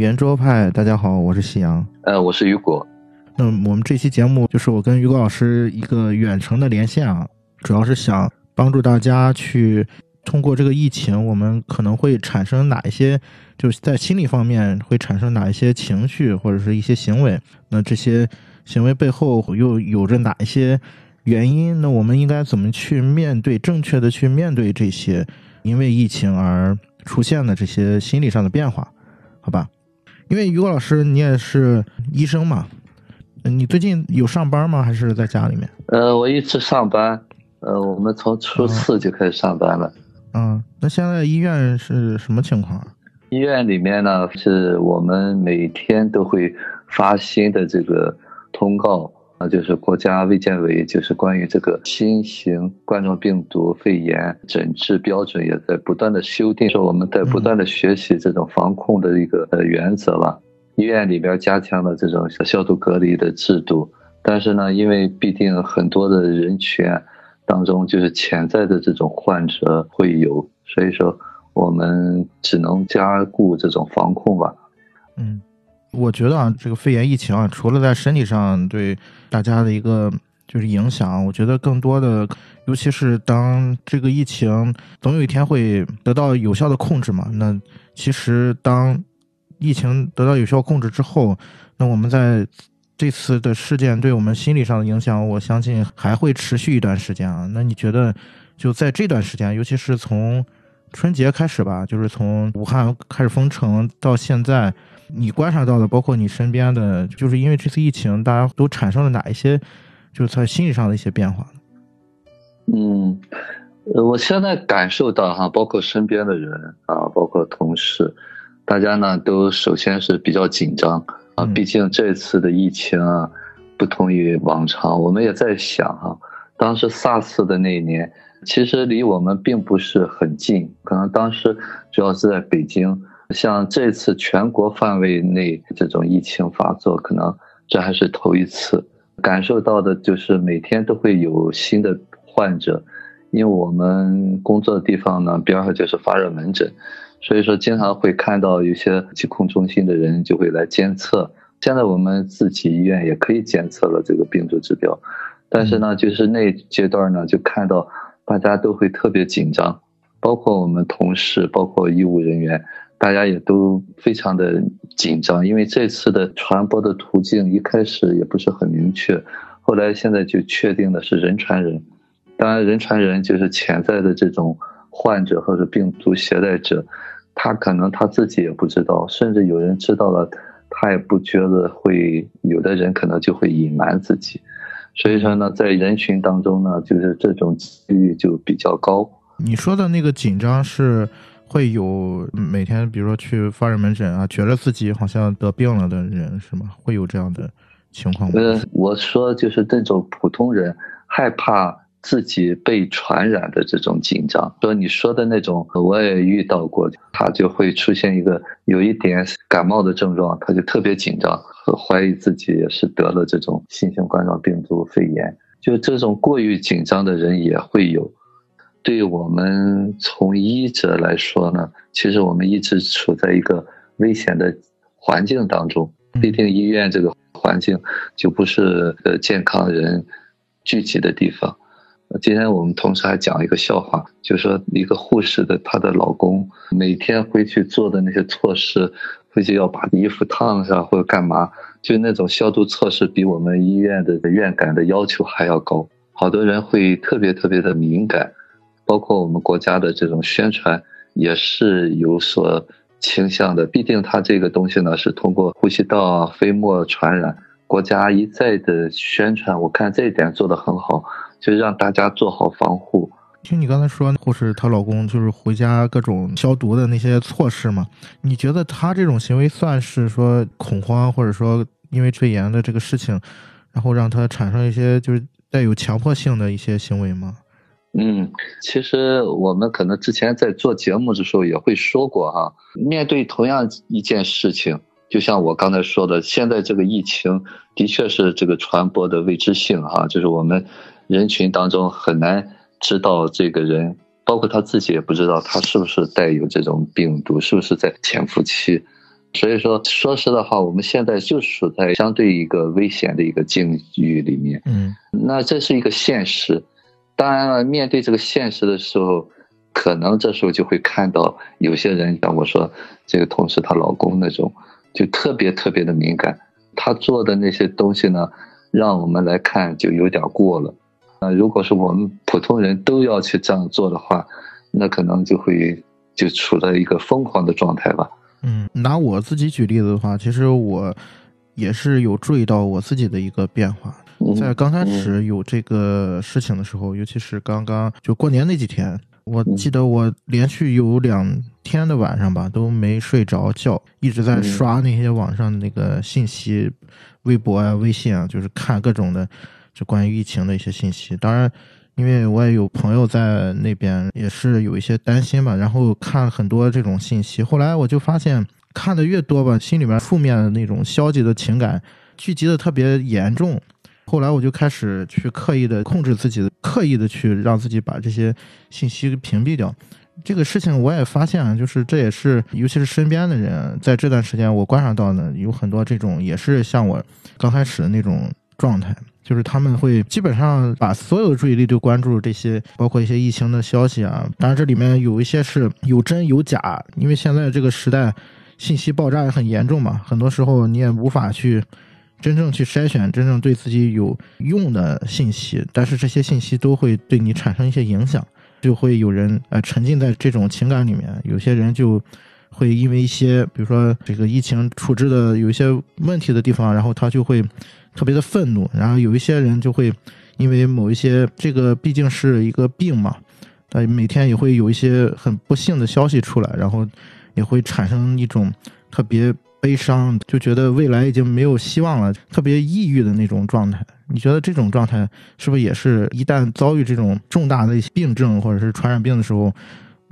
应圆桌派，大家好，我是夕阳。呃，我是雨果。那我们这期节目就是我跟雨果老师一个远程的连线啊，主要是想帮助大家去通过这个疫情，我们可能会产生哪一些，就是在心理方面会产生哪一些情绪或者是一些行为。那这些行为背后又有着哪一些原因？那我们应该怎么去面对，正确的去面对这些因为疫情而出现的这些心理上的变化？好吧，因为于果老师你也是医生嘛，你最近有上班吗？还是在家里面？呃，我一直上班，呃，我们从初四就开始上班了。嗯，那现在医院是什么情况？医院里面呢，是我们每天都会发新的这个通告。啊就是国家卫健委就是关于这个新型冠状病毒肺炎诊治标准也在不断的修订，说我们在不断的学习这种防控的一个呃原则吧。医院里边加强了这种消毒隔离的制度，但是呢，因为毕竟很多的人群当中就是潜在的这种患者会有，所以说我们只能加固这种防控吧。嗯。我觉得啊，这个肺炎疫情啊，除了在身体上对大家的一个就是影响，我觉得更多的，尤其是当这个疫情总有一天会得到有效的控制嘛。那其实当疫情得到有效控制之后，那我们在这次的事件对我们心理上的影响，我相信还会持续一段时间啊。那你觉得就在这段时间，尤其是从春节开始吧，就是从武汉开始封城到现在。你观察到的，包括你身边的，就是因为这次疫情，大家都产生了哪一些，就是在心理上的一些变化嗯，呃，我现在感受到哈，包括身边的人啊，包括同事，大家呢都首先是比较紧张啊，毕竟这次的疫情啊，不同于往常。我们也在想哈，当时 SARS 的那一年，其实离我们并不是很近，可能当时主要是在北京。像这次全国范围内这种疫情发作，可能这还是头一次感受到的，就是每天都会有新的患者，因为我们工作的地方呢边上就是发热门诊，所以说经常会看到有些疾控中心的人就会来监测。现在我们自己医院也可以监测了这个病毒指标，但是呢，就是那阶段呢，就看到大家都会特别紧张，包括我们同事，包括医务人员。大家也都非常的紧张，因为这次的传播的途径一开始也不是很明确，后来现在就确定的是人传人。当然，人传人就是潜在的这种患者或者病毒携带者，他可能他自己也不知道，甚至有人知道了，他也不觉得会，有的人可能就会隐瞒自己。所以说呢，在人群当中呢，就是这种几率就比较高。你说的那个紧张是？会有每天，比如说去发热门诊啊，觉得自己好像得病了的人是吗？会有这样的情况吗？呃，我说就是这种普通人害怕自己被传染的这种紧张。说你说的那种，我也遇到过，他就会出现一个有一点感冒的症状，他就特别紧张，怀疑自己也是得了这种新型冠状病毒肺炎。就这种过于紧张的人也会有。对我们从医者来说呢，其实我们一直处在一个危险的环境当中。毕竟医院这个环境就不是呃健康人聚集的地方。今天我们同事还讲一个笑话，就说一个护士的她的老公每天回去做的那些措施，回去要把衣服烫上或者干嘛，就那种消毒措施比我们医院的院感的要求还要高。好多人会特别特别的敏感。包括我们国家的这种宣传也是有所倾向的，毕竟它这个东西呢是通过呼吸道啊飞沫传染，国家一再的宣传，我看这一点做得很好，就让大家做好防护。听你刚才说护士她老公就是回家各种消毒的那些措施嘛，你觉得他这种行为算是说恐慌，或者说因为肺炎的这个事情，然后让他产生一些就是带有强迫性的一些行为吗？嗯，其实我们可能之前在做节目的时候也会说过哈，面对同样一件事情，就像我刚才说的，现在这个疫情的确是这个传播的未知性哈，就是我们人群当中很难知道这个人，包括他自己也不知道他是不是带有这种病毒，是不是在潜伏期，所以说，说实的话，我们现在就处在相对一个危险的一个境遇里面。嗯，那这是一个现实。当然了，面对这个现实的时候，可能这时候就会看到有些人，像我说这个同事她老公那种，就特别特别的敏感。他做的那些东西呢，让我们来看就有点过了。那如果是我们普通人都要去这样做的话，那可能就会就处在一个疯狂的状态吧。嗯，拿我自己举例子的话，其实我也是有注意到我自己的一个变化。在刚开始有这个事情的时候，尤其是刚刚就过年那几天，我记得我连续有两天的晚上吧都没睡着觉，一直在刷那些网上的那个信息，微博啊、微信啊，就是看各种的就关于疫情的一些信息。当然，因为我也有朋友在那边，也是有一些担心吧，然后看很多这种信息。后来我就发现，看的越多吧，心里面负面的那种消极的情感聚集的特别严重。后来我就开始去刻意的控制自己，刻意的去让自己把这些信息屏蔽掉。这个事情我也发现啊，就是这也是，尤其是身边的人，在这段时间我观察到呢，有很多这种也是像我刚开始的那种状态，就是他们会基本上把所有的注意力都关注这些，包括一些疫情的消息啊。当然这里面有一些是有真有假，因为现在这个时代信息爆炸也很严重嘛，很多时候你也无法去。真正去筛选真正对自己有用的信息，但是这些信息都会对你产生一些影响，就会有人呃沉浸在这种情感里面，有些人就会因为一些比如说这个疫情处置的有一些问题的地方，然后他就会特别的愤怒，然后有一些人就会因为某一些这个毕竟是一个病嘛，他每天也会有一些很不幸的消息出来，然后也会产生一种特别。悲伤就觉得未来已经没有希望了，特别抑郁的那种状态。你觉得这种状态是不是也是一旦遭遇这种重大的病症或者是传染病的时候，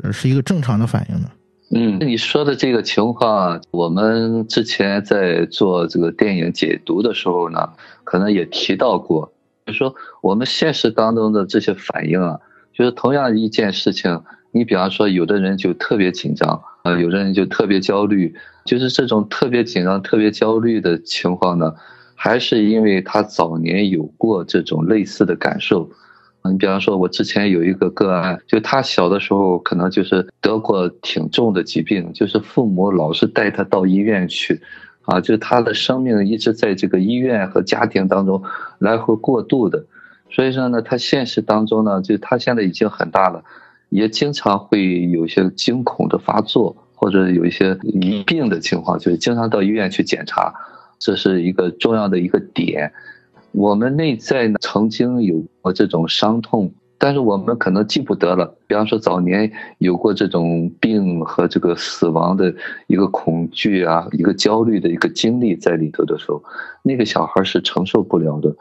呃，是一个正常的反应呢？嗯，你说的这个情况，我们之前在做这个电影解读的时候呢，可能也提到过，就说我们现实当中的这些反应啊，就是同样一件事情，你比方说有的人就特别紧张。呃，有的人就特别焦虑，就是这种特别紧张、特别焦虑的情况呢，还是因为他早年有过这种类似的感受。你比方说，我之前有一个个案，就他小的时候可能就是得过挺重的疾病，就是父母老是带他到医院去，啊，就他的生命一直在这个医院和家庭当中来回过渡的。所以说呢，他现实当中呢，就他现在已经很大了。也经常会有一些惊恐的发作，或者有一些疑病的情况，就是经常到医院去检查，这是一个重要的一个点。我们内在呢曾经有过这种伤痛，但是我们可能记不得了。比方说早年有过这种病和这个死亡的一个恐惧啊，一个焦虑的一个经历在里头的时候，那个小孩是承受不了的。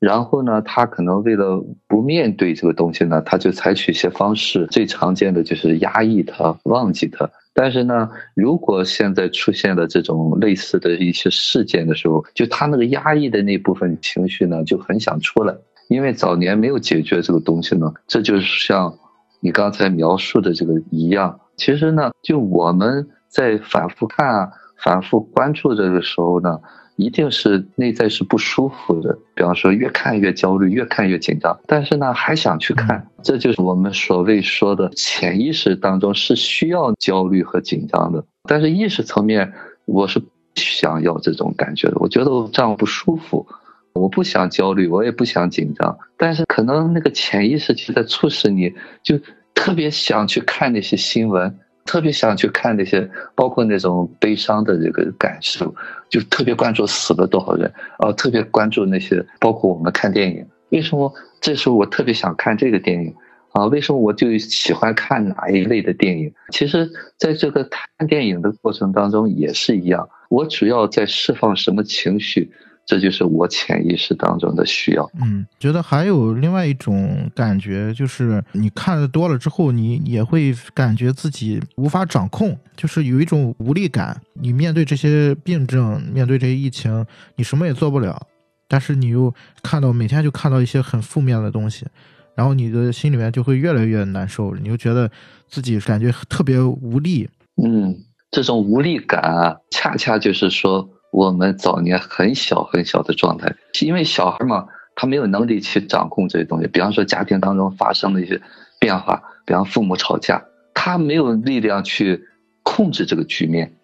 然后呢，他可能为了不面对这个东西呢，他就采取一些方式，最常见的就是压抑它、忘记它。但是呢，如果现在出现了这种类似的一些事件的时候，就他那个压抑的那部分情绪呢，就很想出来，因为早年没有解决这个东西呢，这就是像你刚才描述的这个一样。其实呢，就我们在反复看啊、反复关注这个时候呢。一定是内在是不舒服的，比方说越看越焦虑，越看越紧张，但是呢还想去看，这就是我们所谓说的潜意识当中是需要焦虑和紧张的，但是意识层面我是想要这种感觉的，我觉得我这样不舒服，我不想焦虑，我也不想紧张，但是可能那个潜意识就在促使你，就特别想去看那些新闻。特别想去看那些，包括那种悲伤的这个感受，就特别关注死了多少人，啊，特别关注那些，包括我们看电影，为什么这时候我特别想看这个电影啊？为什么我就喜欢看哪一类的电影？其实，在这个看电影的过程当中也是一样，我主要在释放什么情绪。这就是我潜意识当中的需要。嗯，觉得还有另外一种感觉，就是你看的多了之后，你也会感觉自己无法掌控，就是有一种无力感。你面对这些病症，面对这些疫情，你什么也做不了。但是你又看到每天就看到一些很负面的东西，然后你的心里面就会越来越难受，你就觉得自己感觉特别无力。嗯。这种无力感啊，恰恰就是说我们早年很小很小的状态，因为小孩嘛，他没有能力去掌控这些东西。比方说家庭当中发生的一些变化，比方父母吵架，他没有力量去控制这个局面，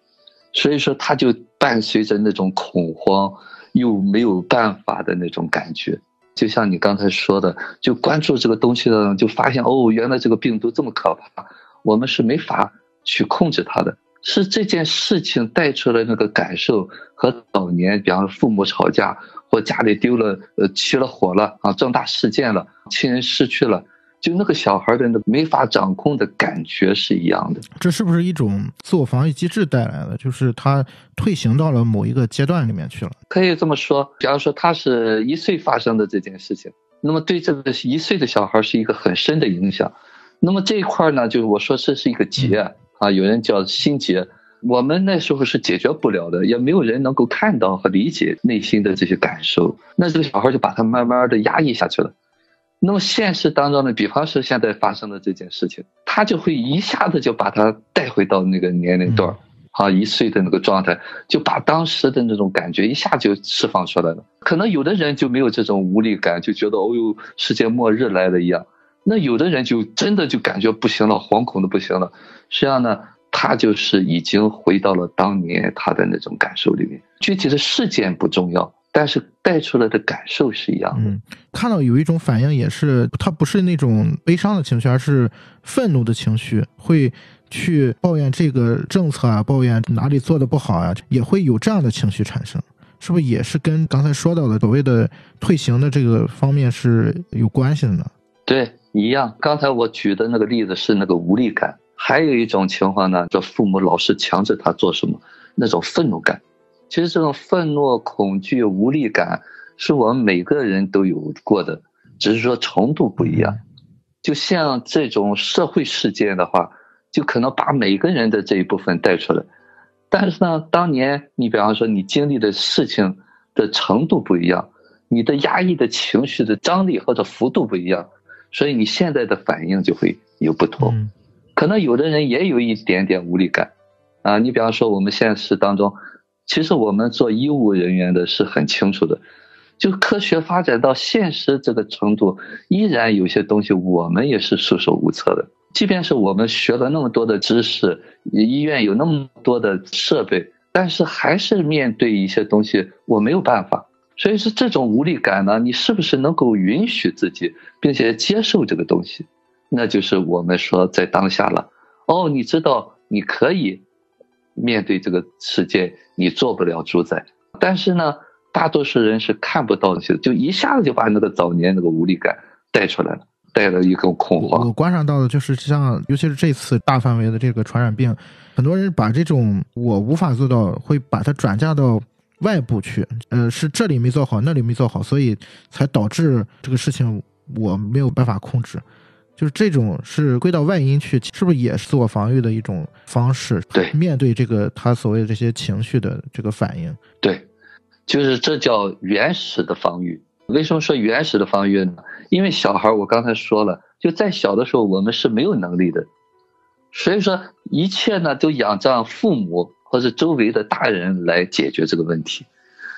所以说他就伴随着那种恐慌，又没有办法的那种感觉。就像你刚才说的，就关注这个东西的，就发现哦，原来这个病毒这么可怕，我们是没法去控制它的。是这件事情带出来那个感受和早年，比方说父母吵架或家里丢了呃起了火了啊，重大事件了，亲人失去了，就那个小孩的那没法掌控的感觉是一样的。这是不是一种自我防御机制带来的？就是他退行到了某一个阶段里面去了。可以这么说，比方说他是一岁发生的这件事情，那么对这个一岁的小孩是一个很深的影响。那么这一块呢，就是我说这是一个结啊，有人叫心结。我们那时候是解决不了的，也没有人能够看到和理解内心的这些感受。那这个小孩就把他慢慢的压抑下去了。那么现实当中呢，比方说现在发生的这件事情，他就会一下子就把他带回到那个年龄段啊，一岁的那个状态，就把当时的那种感觉一下就释放出来了。可能有的人就没有这种无力感，就觉得哦呦，世界末日来了一样。那有的人就真的就感觉不行了，惶恐的不行了。实际上呢，他就是已经回到了当年他的那种感受里面。具体的事件不重要。但是带出来的感受是一样的。嗯，看到有一种反应也是，他不是那种悲伤的情绪，而是愤怒的情绪，会去抱怨这个政策啊，抱怨哪里做的不好啊，也会有这样的情绪产生，是不是也是跟刚才说到的所谓的退行的这个方面是有关系的呢？对，一样。刚才我举的那个例子是那个无力感，还有一种情况呢，这父母老是强制他做什么，那种愤怒感。其实这种愤怒、恐惧、无力感，是我们每个人都有过的，只是说程度不一样。就像这种社会事件的话，就可能把每个人的这一部分带出来。但是呢，当年你比方说你经历的事情的程度不一样，你的压抑的情绪的张力或者幅度不一样，所以你现在的反应就会有不同。可能有的人也有一点点无力感啊，你比方说我们现实当中。其实我们做医务人员的是很清楚的，就科学发展到现实这个程度，依然有些东西我们也是束手无策的。即便是我们学了那么多的知识，医院有那么多的设备，但是还是面对一些东西我没有办法。所以说这种无力感呢，你是不是能够允许自己，并且接受这个东西？那就是我们说在当下了。哦，你知道你可以。面对这个世界，你做不了主宰。但是呢，大多数人是看不到这些，就一下子就把那个早年那个无力感带出来了，带了一个恐慌。我观察到的就是，像尤其是这次大范围的这个传染病，很多人把这种我无法做到，会把它转嫁到外部去。呃，是这里没做好，那里没做好，所以才导致这个事情我没有办法控制。就是这种是归到外因去，是不是也是自我防御的一种方式？对，面对这个他所谓的这些情绪的这个反应，对，就是这叫原始的防御。为什么说原始的防御呢？因为小孩，我刚才说了，就在小的时候我们是没有能力的，所以说一切呢都仰仗父母或者周围的大人来解决这个问题，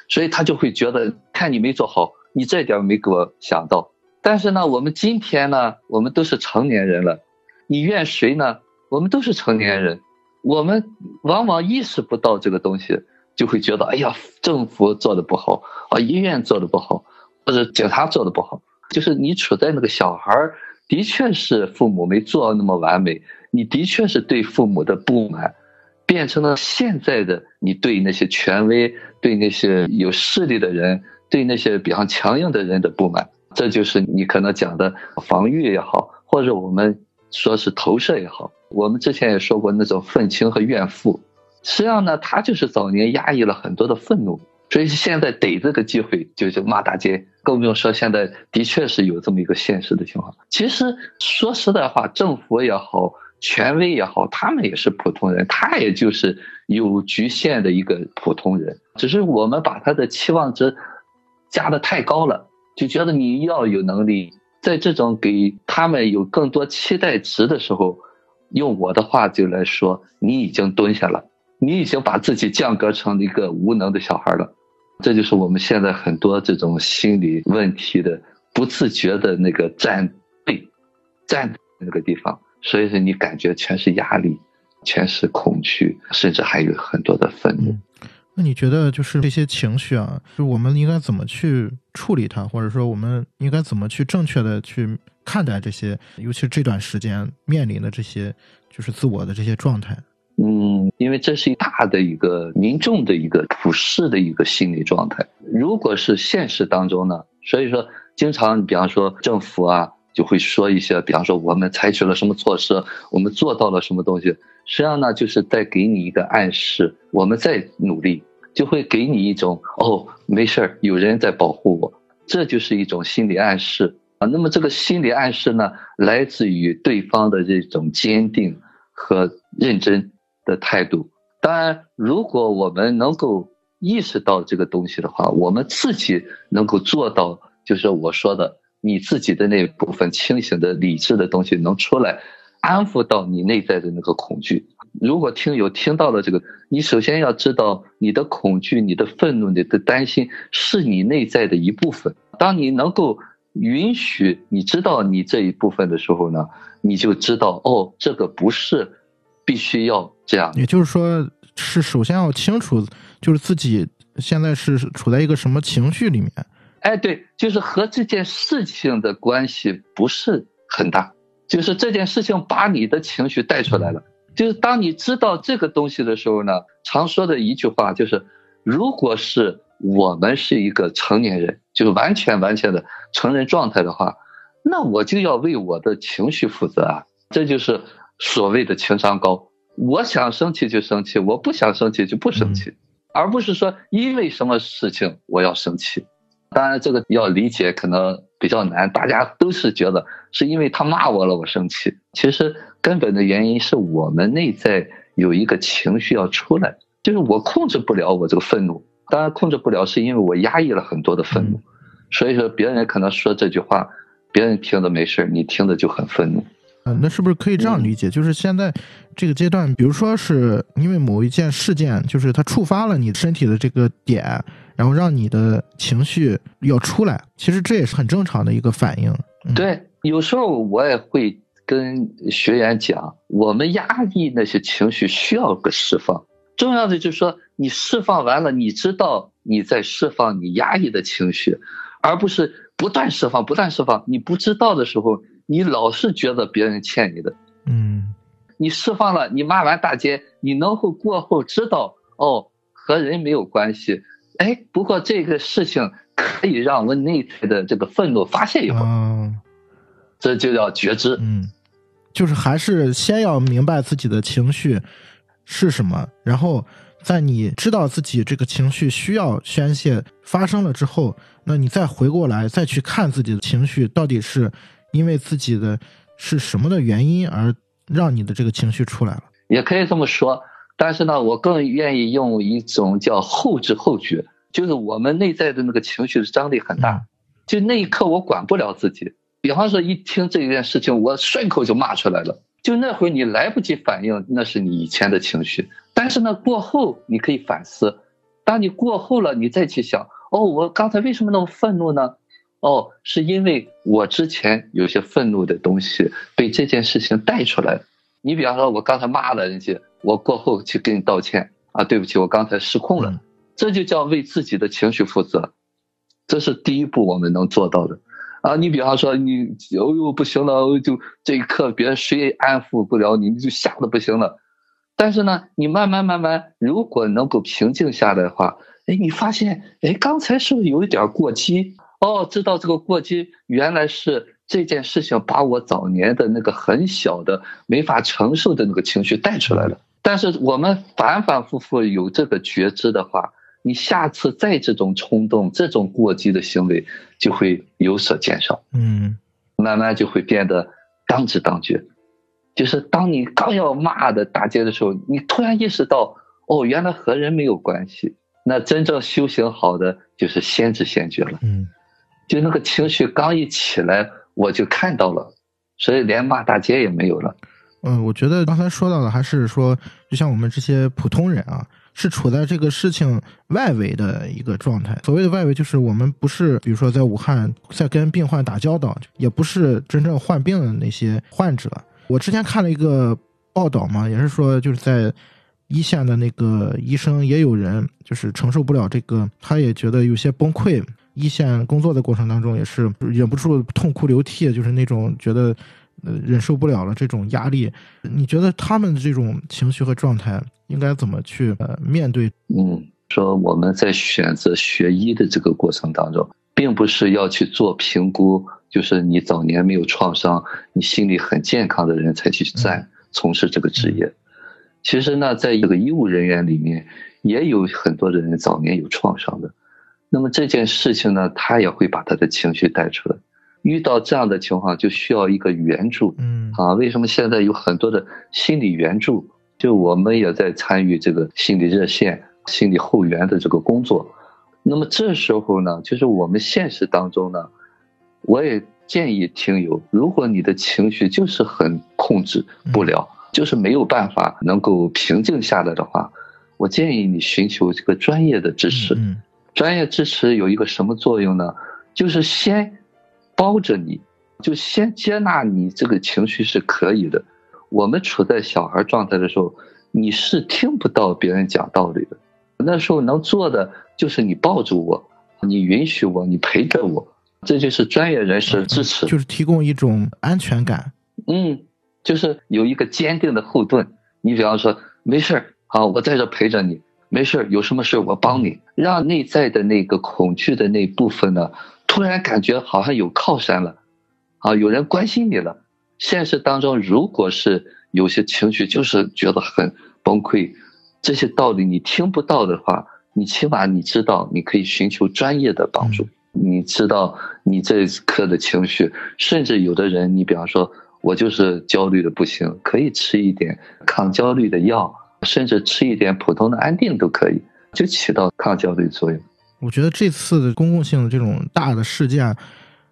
所以他就会觉得看你没做好，你这点没给我想到。但是呢，我们今天呢，我们都是成年人了，你怨谁呢？我们都是成年人，我们往往意识不到这个东西，就会觉得，哎呀，政府做的不好啊，医院做的不好，或者警察做的不好，就是你处在那个小孩儿，的确是父母没做那么完美，你的确是对父母的不满，变成了现在的你对那些权威、对那些有势力的人、对那些比较强硬的人的不满。这就是你可能讲的防御也好，或者我们说是投射也好。我们之前也说过那种愤青和怨妇，实际上呢，他就是早年压抑了很多的愤怒，所以现在逮这个机会就就骂大街。更不用说现在的确是有这么一个现实的情况。其实说实在话，政府也好，权威也好，他们也是普通人，他也就是有局限的一个普通人，只是我们把他的期望值加的太高了。就觉得你要有能力，在这种给他们有更多期待值的时候，用我的话就来说，你已经蹲下了，你已经把自己降格成一个无能的小孩了。这就是我们现在很多这种心理问题的不自觉的那个站队，站那个地方，所以说你感觉全是压力，全是恐惧，甚至还有很多的愤怒。那你觉得就是这些情绪啊，就我们应该怎么去处理它，或者说我们应该怎么去正确的去看待这些，尤其是这段时间面临的这些就是自我的这些状态？嗯，因为这是一大的一个民众的一个普世的一个心理状态。如果是现实当中呢，所以说经常，比方说政府啊，就会说一些，比方说我们采取了什么措施，我们做到了什么东西，实际上呢，就是在给你一个暗示，我们在努力，就会给你一种哦，没事儿，有人在保护我，这就是一种心理暗示啊。那么这个心理暗示呢，来自于对方的这种坚定和认真。的态度，当然，如果我们能够意识到这个东西的话，我们自己能够做到，就是我说的，你自己的那部分清醒的理智的东西能出来，安抚到你内在的那个恐惧。如果听友听到了这个，你首先要知道，你的恐惧、你的愤怒、你的担心是你内在的一部分。当你能够允许你知道你这一部分的时候呢，你就知道，哦，这个不是。必须要这样，也就是说，是首先要清楚，就是自己现在是处在一个什么情绪里面。哎，对，就是和这件事情的关系不是很大，就是这件事情把你的情绪带出来了。就是当你知道这个东西的时候呢，常说的一句话就是：如果是我们是一个成年人，就是完全完全的成人状态的话，那我就要为我的情绪负责啊。这就是。所谓的情商高，我想生气就生气，我不想生气就不生气，而不是说因为什么事情我要生气。当然，这个要理解可能比较难，大家都是觉得是因为他骂我了我生气。其实根本的原因是我们内在有一个情绪要出来，就是我控制不了我这个愤怒。当然控制不了，是因为我压抑了很多的愤怒。所以说别人可能说这句话，别人听着没事你听着就很愤怒。那是不是可以这样理解？就是现在这个阶段，比如说是因为某一件事件，就是它触发了你身体的这个点，然后让你的情绪要出来。其实这也是很正常的一个反应。对，有时候我也会跟学员讲，我们压抑那些情绪需要个释放。重要的就是说，你释放完了，你知道你在释放你压抑的情绪，而不是不断释放、不断释放。你不知道的时候。你老是觉得别人欠你的，嗯，你释放了，你骂完大街，你能够过后知道哦，和人没有关系，哎，不过这个事情可以让我内在的这个愤怒发泄一会儿，这就叫觉知，嗯，就是还是先要明白自己的情绪是什么，然后在你知道自己这个情绪需要宣泄发生了之后，那你再回过来再去看自己的情绪到底是。因为自己的是什么的原因而让你的这个情绪出来了，也可以这么说。但是呢，我更愿意用一种叫后知后觉，就是我们内在的那个情绪的张力很大，就那一刻我管不了自己。比方说，一听这件事情，我顺口就骂出来了。就那会儿你来不及反应，那是你以前的情绪。但是呢，过后你可以反思。当你过后了，你再去想，哦，我刚才为什么那么愤怒呢？哦，是因为我之前有些愤怒的东西被这件事情带出来。你比方说，我刚才骂了人家，我过后去跟你道歉啊，对不起，我刚才失控了，这就叫为自己的情绪负责。这是第一步我们能做到的啊。你比方说，你哦呦不行了，就这一刻别人谁安抚不了你，你就吓得不行了。但是呢，你慢慢慢慢，如果能够平静下来的话，哎，你发现哎，刚才是不是有一点过激？哦，知道这个过激，原来是这件事情把我早年的那个很小的没法承受的那个情绪带出来了。但是我们反反复复有这个觉知的话，你下次再这种冲动、这种过激的行为就会有所减少。嗯，慢慢就会变得当知当觉。就是当你刚要骂的大街的时候，你突然意识到，哦，原来和人没有关系。那真正修行好的就是先知先觉了。嗯。就那个情绪刚一起来，我就看到了，所以连骂大街也没有了。嗯，我觉得刚才说到的还是说，就像我们这些普通人啊，是处在这个事情外围的一个状态。所谓的外围，就是我们不是，比如说在武汉在跟病患打交道，也不是真正患病的那些患者。我之前看了一个报道嘛，也是说，就是在一线的那个医生也有人就是承受不了这个，他也觉得有些崩溃。一线工作的过程当中，也是忍不住痛哭流涕，就是那种觉得。呃，忍受不了了这种压力，你觉得他们的这种情绪和状态应该怎么去呃面对？嗯，说我们在选择学医的这个过程当中，并不是要去做评估，就是你早年没有创伤，你心理很健康的人才去在从事这个职业。其实呢，在这个医务人员里面，也有很多的人早年有创伤的，那么这件事情呢，他也会把他的情绪带出来。遇到这样的情况，就需要一个援助。嗯，啊，为什么现在有很多的心理援助？就我们也在参与这个心理热线、心理后援的这个工作。那么这时候呢，就是我们现实当中呢，我也建议听友，如果你的情绪就是很控制不了，就是没有办法能够平静下来的话，我建议你寻求这个专业的支持。嗯，专业支持有一个什么作用呢？就是先。包着你，就先接纳你这个情绪是可以的。我们处在小孩状态的时候，你是听不到别人讲道理的。那时候能做的就是你抱住我，你允许我，你陪着我，这就是专业人士支持，就是提供一种安全感。嗯，就是有一个坚定的后盾。你比方说，没事儿，好，我在这陪着你，没事儿，有什么事我帮你，让内在的那个恐惧的那部分呢。突然感觉好像有靠山了，啊，有人关心你了。现实当中，如果是有些情绪，就是觉得很崩溃，这些道理你听不到的话，你起码你知道，你可以寻求专业的帮助。你知道你这一刻的情绪，甚至有的人，你比方说，我就是焦虑的不行，可以吃一点抗焦虑的药，甚至吃一点普通的安定都可以，就起到抗焦虑作用。我觉得这次的公共性的这种大的事件，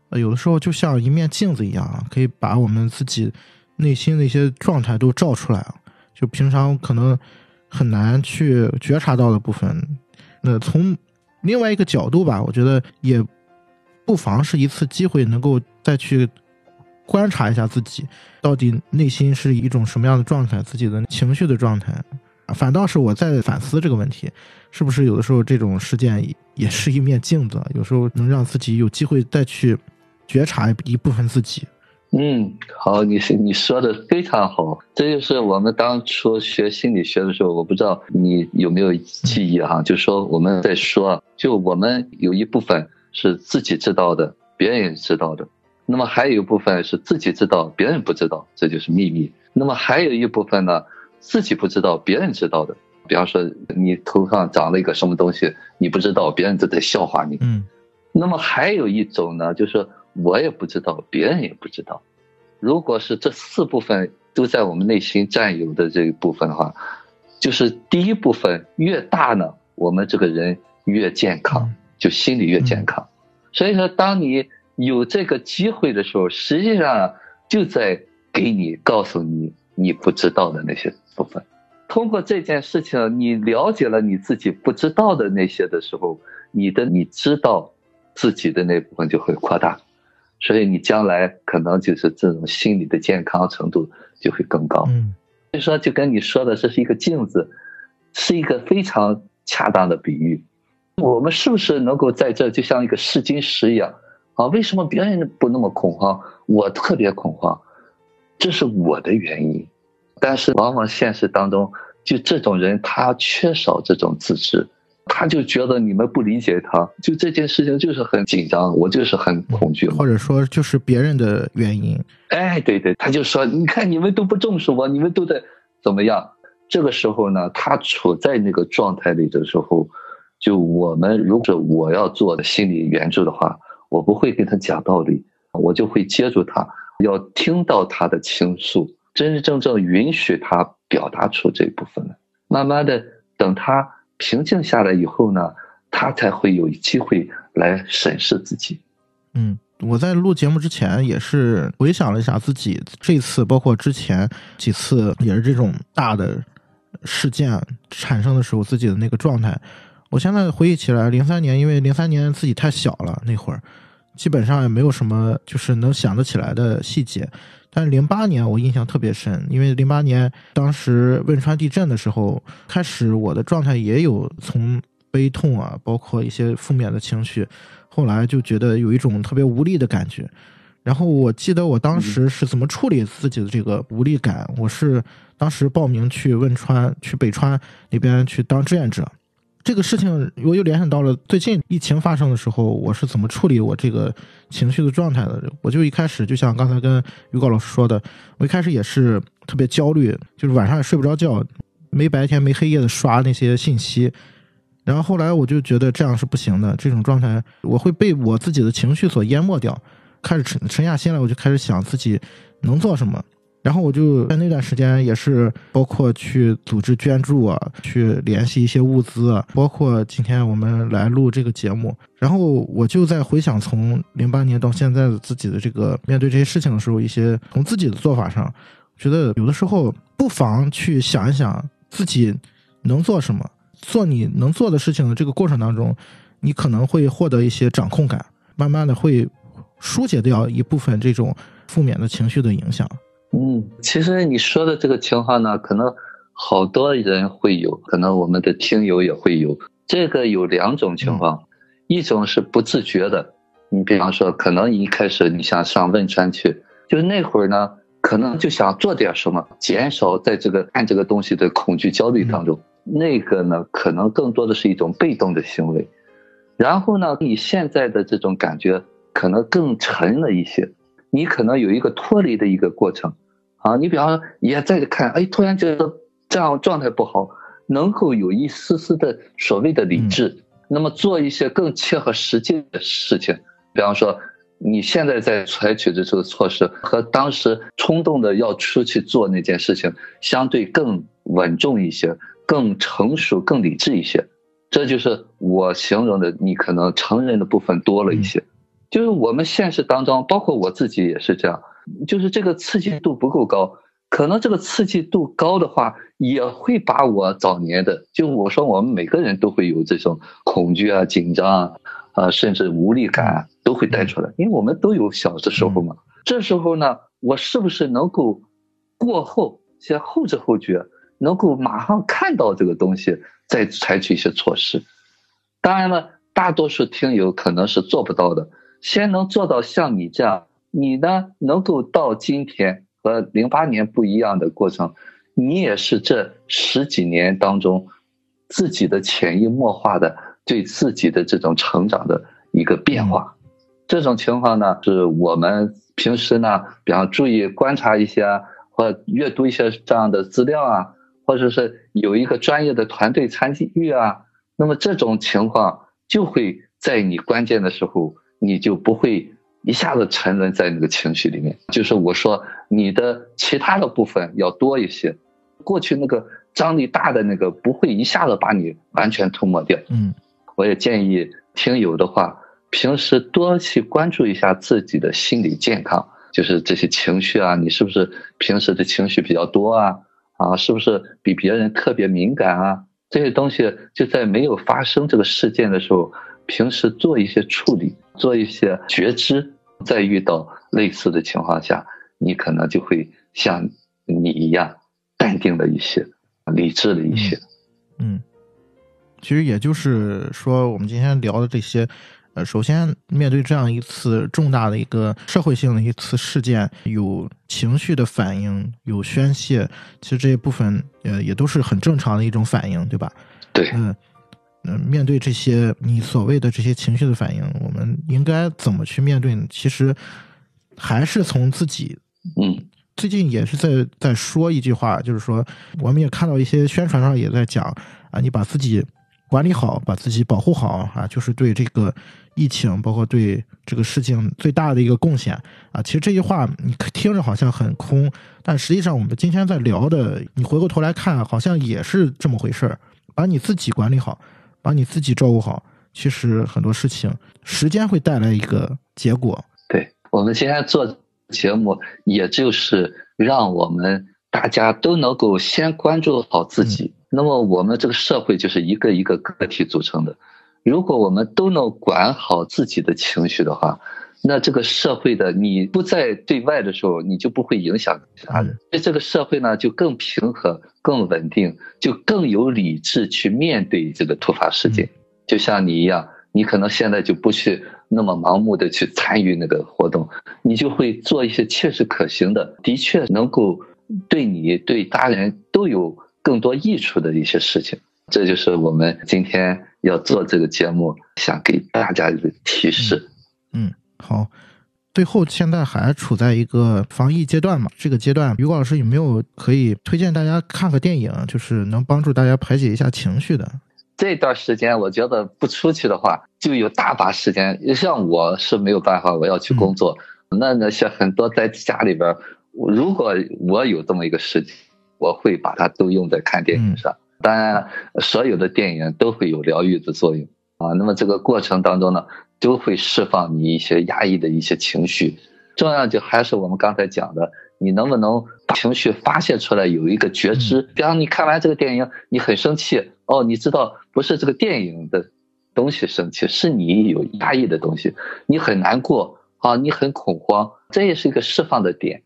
呃，有的时候就像一面镜子一样，可以把我们自己内心的一些状态都照出来。就平常可能很难去觉察到的部分，那从另外一个角度吧，我觉得也不妨是一次机会，能够再去观察一下自己到底内心是一种什么样的状态，自己的情绪的状态。反倒是我在反思这个问题，是不是有的时候这种事件也是一面镜子，有时候能让自己有机会再去觉察一部分自己。嗯，好，你是你说的非常好，这就是我们当初学心理学的时候，我不知道你有没有记忆哈，就说我们在说，就我们有一部分是自己知道的，别人也知道的，那么还有一部分是自己知道，别人不知道，这就是秘密。那么还有一部分呢？自己不知道，别人知道的。比方说，你头上长了一个什么东西，你不知道，别人都在笑话你。嗯。那么还有一种呢，就是我也不知道，别人也不知道。如果是这四部分都在我们内心占有的这一部分的话，就是第一部分越大呢，我们这个人越健康，就心理越健康。所以说，当你有这个机会的时候，实际上就在给你告诉你。你不知道的那些部分，通过这件事情，你了解了你自己不知道的那些的时候，你的你知道自己的那部分就会扩大，所以你将来可能就是这种心理的健康程度就会更高。嗯，所以说就跟你说的，这是一个镜子，是一个非常恰当的比喻。我们是不是能够在这就像一个试金石一样啊？为什么别人不那么恐慌，我特别恐慌？这是我的原因，但是往往现实当中，就这种人他缺少这种自知，他就觉得你们不理解他，就这件事情就是很紧张，我就是很恐惧，或者说就是别人的原因。哎，对对，他就说，你看你们都不重视我，你们都在怎么样？这个时候呢，他处在那个状态里的时候，就我们如果我要做的心理援助的话，我不会跟他讲道理，我就会接住他。要听到他的倾诉，真真正正允许他表达出这一部分来。慢慢的，等他平静下来以后呢，他才会有机会来审视自己。嗯，我在录节目之前也是回想了一下自己这次，包括之前几次也是这种大的事件产生的时候自己的那个状态。我现在回忆起来，零三年因为零三年自己太小了，那会儿基本上也没有什么就是能想得起来的细节。但是零八年我印象特别深，因为零八年当时汶川地震的时候，开始我的状态也有从悲痛啊，包括一些负面的情绪，后来就觉得有一种特别无力的感觉。然后我记得我当时是怎么处理自己的这个无力感，我是当时报名去汶川、去北川那边去当志愿者。这个事情我又联想到了最近疫情发生的时候，我是怎么处理我这个情绪的状态的？我就一开始就像刚才跟预告老师说的，我一开始也是特别焦虑，就是晚上也睡不着觉，没白天没黑夜的刷那些信息。然后后来我就觉得这样是不行的，这种状态我会被我自己的情绪所淹没掉，开始沉沉下心来，我就开始想自己能做什么。然后我就在那段时间也是包括去组织捐助啊，去联系一些物资啊，包括今天我们来录这个节目。然后我就在回想从零八年到现在的自己的这个面对这些事情的时候，一些从自己的做法上，觉得有的时候不妨去想一想自己能做什么，做你能做的事情的这个过程当中，你可能会获得一些掌控感，慢慢的会疏解掉一部分这种负面的情绪的影响。嗯，其实你说的这个情况呢，可能好多人会有，可能我们的听友也会有。这个有两种情况，一种是不自觉的，你比方说，可能一开始你想上汶川去，就那会儿呢，可能就想做点什么，减少在这个看这个东西的恐惧焦虑当中。那个呢，可能更多的是一种被动的行为。然后呢，你现在的这种感觉可能更沉了一些。你可能有一个脱离的一个过程，啊，你比方说也在看，哎，突然觉得这样状态不好，能够有一丝丝的所谓的理智，那么做一些更切合实际的事情，比方说你现在在采取的这个措施和当时冲动的要出去做那件事情相对更稳重一些，更成熟、更理智一些，这就是我形容的，你可能成人的部分多了一些。就是我们现实当中，包括我自己也是这样，就是这个刺激度不够高，可能这个刺激度高的话，也会把我早年的，就我说我们每个人都会有这种恐惧啊、紧张啊，啊，甚至无力感都会带出来，因为我们都有小的时候嘛。这时候呢，我是不是能够过后先后知后觉，能够马上看到这个东西，再采取一些措施？当然了，大多数听友可能是做不到的。先能做到像你这样，你呢能够到今天和零八年不一样的过程，你也是这十几年当中自己的潜移默化的对自己的这种成长的一个变化。这种情况呢，是我们平时呢，比方注意观察一些或阅读一些这样的资料啊，或者是有一个专业的团队参与啊，那么这种情况就会在你关键的时候。你就不会一下子沉沦在那个情绪里面。就是我说你的其他的部分要多一些，过去那个张力大的那个不会一下子把你完全吞没掉。嗯，我也建议听友的话，平时多去关注一下自己的心理健康，就是这些情绪啊，你是不是平时的情绪比较多啊？啊，是不是比别人特别敏感啊？这些东西就在没有发生这个事件的时候。平时做一些处理，做一些觉知，在遇到类似的情况下，你可能就会像你一样淡定了一些，理智了一些。嗯，其实也就是说，我们今天聊的这些，呃，首先面对这样一次重大的一个社会性的一次事件，有情绪的反应，有宣泄，其实这一部分呃也都是很正常的一种反应，对吧？对，嗯。嗯，面对这些你所谓的这些情绪的反应，我们应该怎么去面对呢？其实还是从自己。嗯，最近也是在在说一句话，就是说，我们也看到一些宣传上也在讲啊，你把自己管理好，把自己保护好啊，就是对这个疫情，包括对这个事情最大的一个贡献啊。其实这句话你听着好像很空，但实际上我们今天在聊的，你回过头来看，好像也是这么回事儿，把你自己管理好。把你自己照顾好，其实很多事情，时间会带来一个结果。对。我们今天做节目，也就是让我们大家都能够先关注好自己。那么我们这个社会就是一个一个个体组成的，如果我们都能管好自己的情绪的话，那这个社会的你不在对外的时候，你就不会影响其他人，所以这个社会呢就更平和、更稳定，就更有理智去面对这个突发事件。就像你一样，你可能现在就不去那么盲目的去参与那个活动，你就会做一些切实可行的，的确能够对你对他人都有。更多益处的一些事情，这就是我们今天要做这个节目想给大家的提示。嗯，好。最后，现在还处在一个防疫阶段嘛？这个阶段，于果老师有没有可以推荐大家看个电影，就是能帮助大家排解一下情绪的？这段时间，我觉得不出去的话，就有大把时间。像我是没有办法，我要去工作。那那些很多在家里边，如果我有这么一个时间。我会把它都用在看电影上，当然，所有的电影都会有疗愈的作用啊。那么这个过程当中呢，都会释放你一些压抑的一些情绪。重要就还是我们刚才讲的，你能不能把情绪发泄出来，有一个觉知。比方你看完这个电影，你很生气，哦，你知道不是这个电影的东西生气，是你有压抑的东西，你很难过啊，你很恐慌，这也是一个释放的点。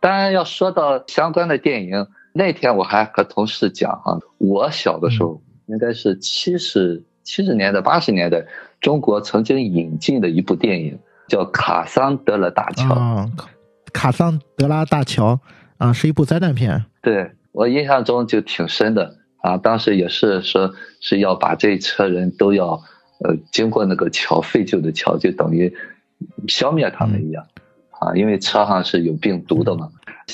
当然要说到相关的电影。那天我还和同事讲哈，我小的时候应该是七十七十年代八十年代，中国曾经引进的一部电影叫《卡桑德拉大桥》。卡桑德拉大桥啊，是一部灾难片。对我印象中就挺深的啊，当时也是说是要把这一车人都要呃经过那个桥废旧的桥，就等于消灭他们一样啊，因为车上是有病毒的嘛。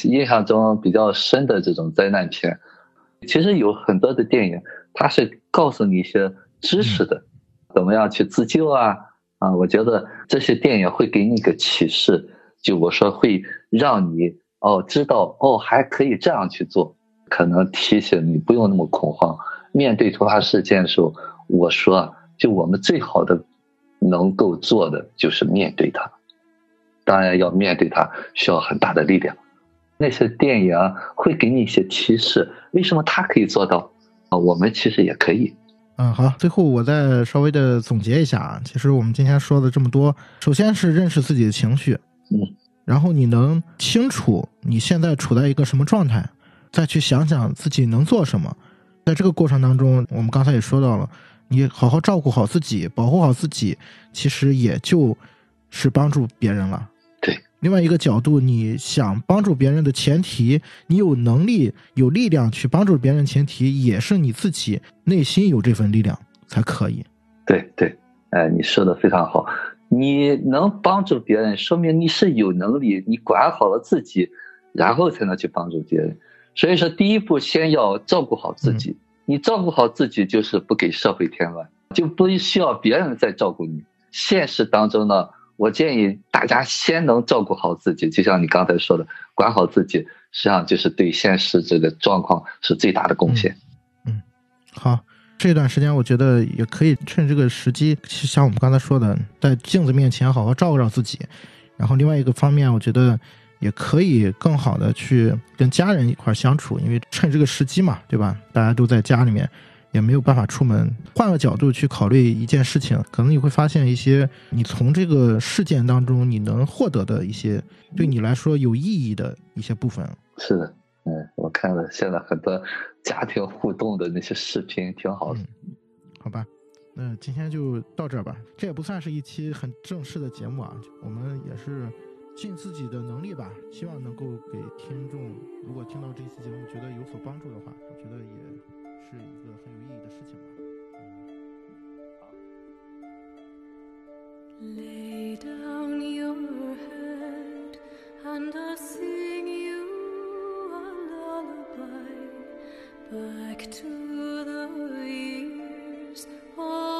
印象中比较深的这种灾难片，其实有很多的电影，它是告诉你一些知识的，怎么样去自救啊啊！我觉得这些电影会给你一个启示，就我说会让你哦知道哦还可以这样去做，可能提醒你不用那么恐慌。面对突发事件的时候，我说就我们最好的能够做的就是面对它，当然要面对它需要很大的力量。那些电影会给你一些提示，为什么他可以做到啊？我们其实也可以。嗯，好，最后我再稍微的总结一下啊。其实我们今天说的这么多，首先是认识自己的情绪，嗯，然后你能清楚你现在处在一个什么状态，再去想想自己能做什么。在这个过程当中，我们刚才也说到了，你好好照顾好自己，保护好自己，其实也就是帮助别人了。另外一个角度，你想帮助别人的前提，你有能力、有力量去帮助别人，前提也是你自己内心有这份力量才可以。对对，哎，你说的非常好。你能帮助别人，说明你是有能力，你管好了自己，然后才能去帮助别人。所以说，第一步先要照顾好自己。你照顾好自己，就是不给社会添乱，就不需要别人再照顾你。现实当中呢？我建议大家先能照顾好自己，就像你刚才说的，管好自己，实际上就是对现实这个状况是最大的贡献。嗯，好，这段时间我觉得也可以趁这个时机，像我们刚才说的，在镜子面前好好照顾照自己。然后另外一个方面，我觉得也可以更好的去跟家人一块相处，因为趁这个时机嘛，对吧？大家都在家里面。也没有办法出门。换个角度去考虑一件事情，可能你会发现一些你从这个事件当中你能获得的一些对你来说有意义的一些部分。是的，嗯，我看了现在很多家庭互动的那些视频，挺好的。好吧，那今天就到这儿吧。这也不算是一期很正式的节目啊，我们也是尽自己的能力吧，希望能够给听众，如果听到这期节目觉得有所帮助的话，我觉得也。是一个很有意义的事情吧。Lay down your head and I'll sing you a lullaby back to the years of